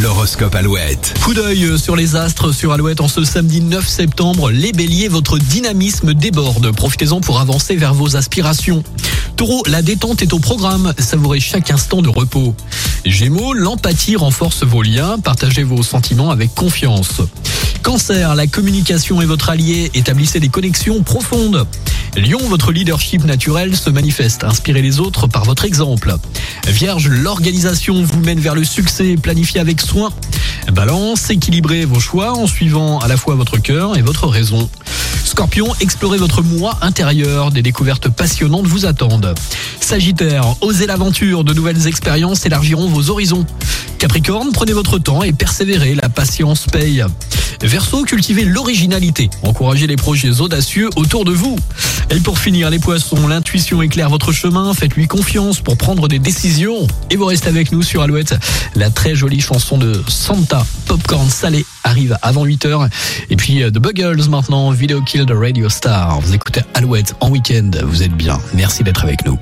L'horoscope Alouette. Coup d'œil sur les astres sur Alouette en ce samedi 9 septembre. Les béliers, votre dynamisme déborde. Profitez-en pour avancer vers vos aspirations. Taureau, la détente est au programme. Savourez chaque instant de repos. Gémeaux, l'empathie renforce vos liens. Partagez vos sentiments avec confiance. Cancer, la communication est votre allié. Établissez des connexions profondes. Lion, votre leadership naturel se manifeste. Inspirez les autres par votre exemple. Vierge, l'organisation vous mène vers le succès. Planifiez avec soin. Balance, équilibrez vos choix en suivant à la fois votre cœur et votre raison. Scorpion, explorez votre moi intérieur. Des découvertes passionnantes vous attendent. Sagittaire, osez l'aventure. De nouvelles expériences élargiront vos horizons. Capricorne, prenez votre temps et persévérez. La patience paye. Verseau, cultivez l'originalité. Encouragez les projets audacieux autour de vous. Et pour finir, les poissons, l'intuition éclaire votre chemin. Faites-lui confiance pour prendre des décisions. Et vous restez avec nous sur Alouette. La très jolie chanson de Santa, Popcorn Salé, arrive avant 8h. Et puis euh, The Buggles maintenant, Video Kill the Radio Star. Vous écoutez Alouette en week-end. Vous êtes bien. Merci d'être avec nous.